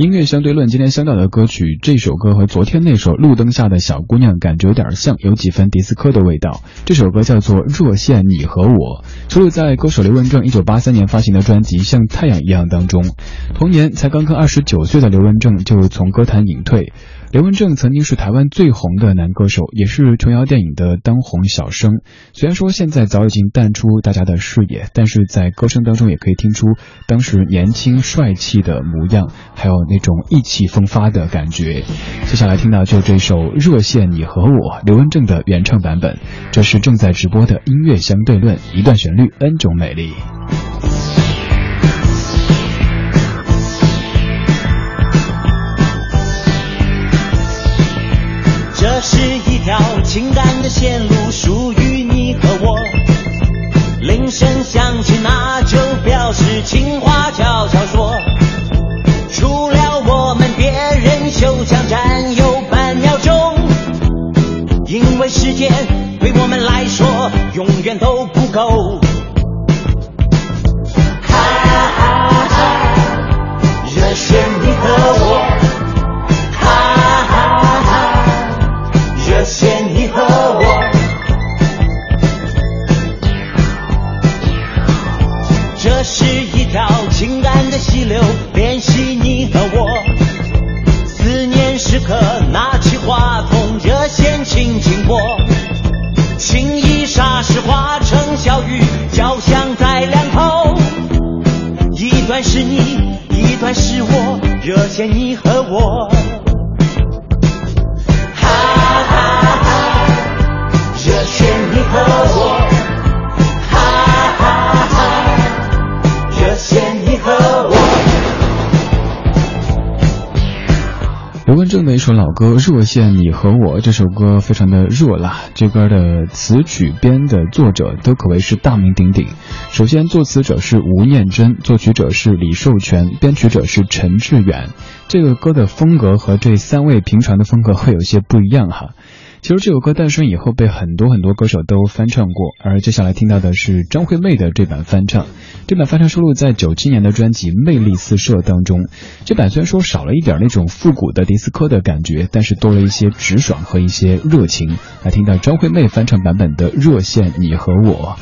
音乐相对论，今天相到的歌曲，这首歌和昨天那首《路灯下的小姑娘》感觉有点像，有几分迪斯科的味道。这首歌叫做《若现你和我》，收录在歌手刘文正一九八三年发行的专辑《像太阳一样》当中。同年才刚刚二十九岁的刘文正就从歌坛隐退。刘文正曾经是台湾最红的男歌手，也是琼瑶电影的当红小生。虽然说现在早已经淡出大家的视野，但是在歌声当中也可以听出当时年轻帅气的模样，还有那种意气风发的感觉。接下来听到就这首《热线你和我》，刘文正的原唱版本。这是正在直播的音乐相对论，一段旋律，N 种美丽。是一条情感的线路，属于你和我。铃声响起，那就表示情话悄悄说。除了我们，别人休想占有半秒钟，因为时间对我们来说永远都不条情感的溪流，联系你和我。思念时刻，拿起话筒，热线轻轻拨，情意霎时化成小雨，交响在两头。一段是你，一段是我，热线你和刘文正的一首老歌《若现你和我》，这首歌非常的热辣，这歌的词曲编的作者都可谓是大名鼎鼎。首先，作词者是吴念真，作曲者是李寿全，编曲者是陈志远。这个歌的风格和这三位平常的风格会有些不一样哈。其实这首歌诞生以后被很多很多歌手都翻唱过，而接下来听到的是张惠妹的这版翻唱。这版翻唱收录在九七年的专辑《魅力四射》当中。这版虽然说少了一点那种复古的迪斯科的感觉，但是多了一些直爽和一些热情。来听到张惠妹翻唱版本的《热线你和我》。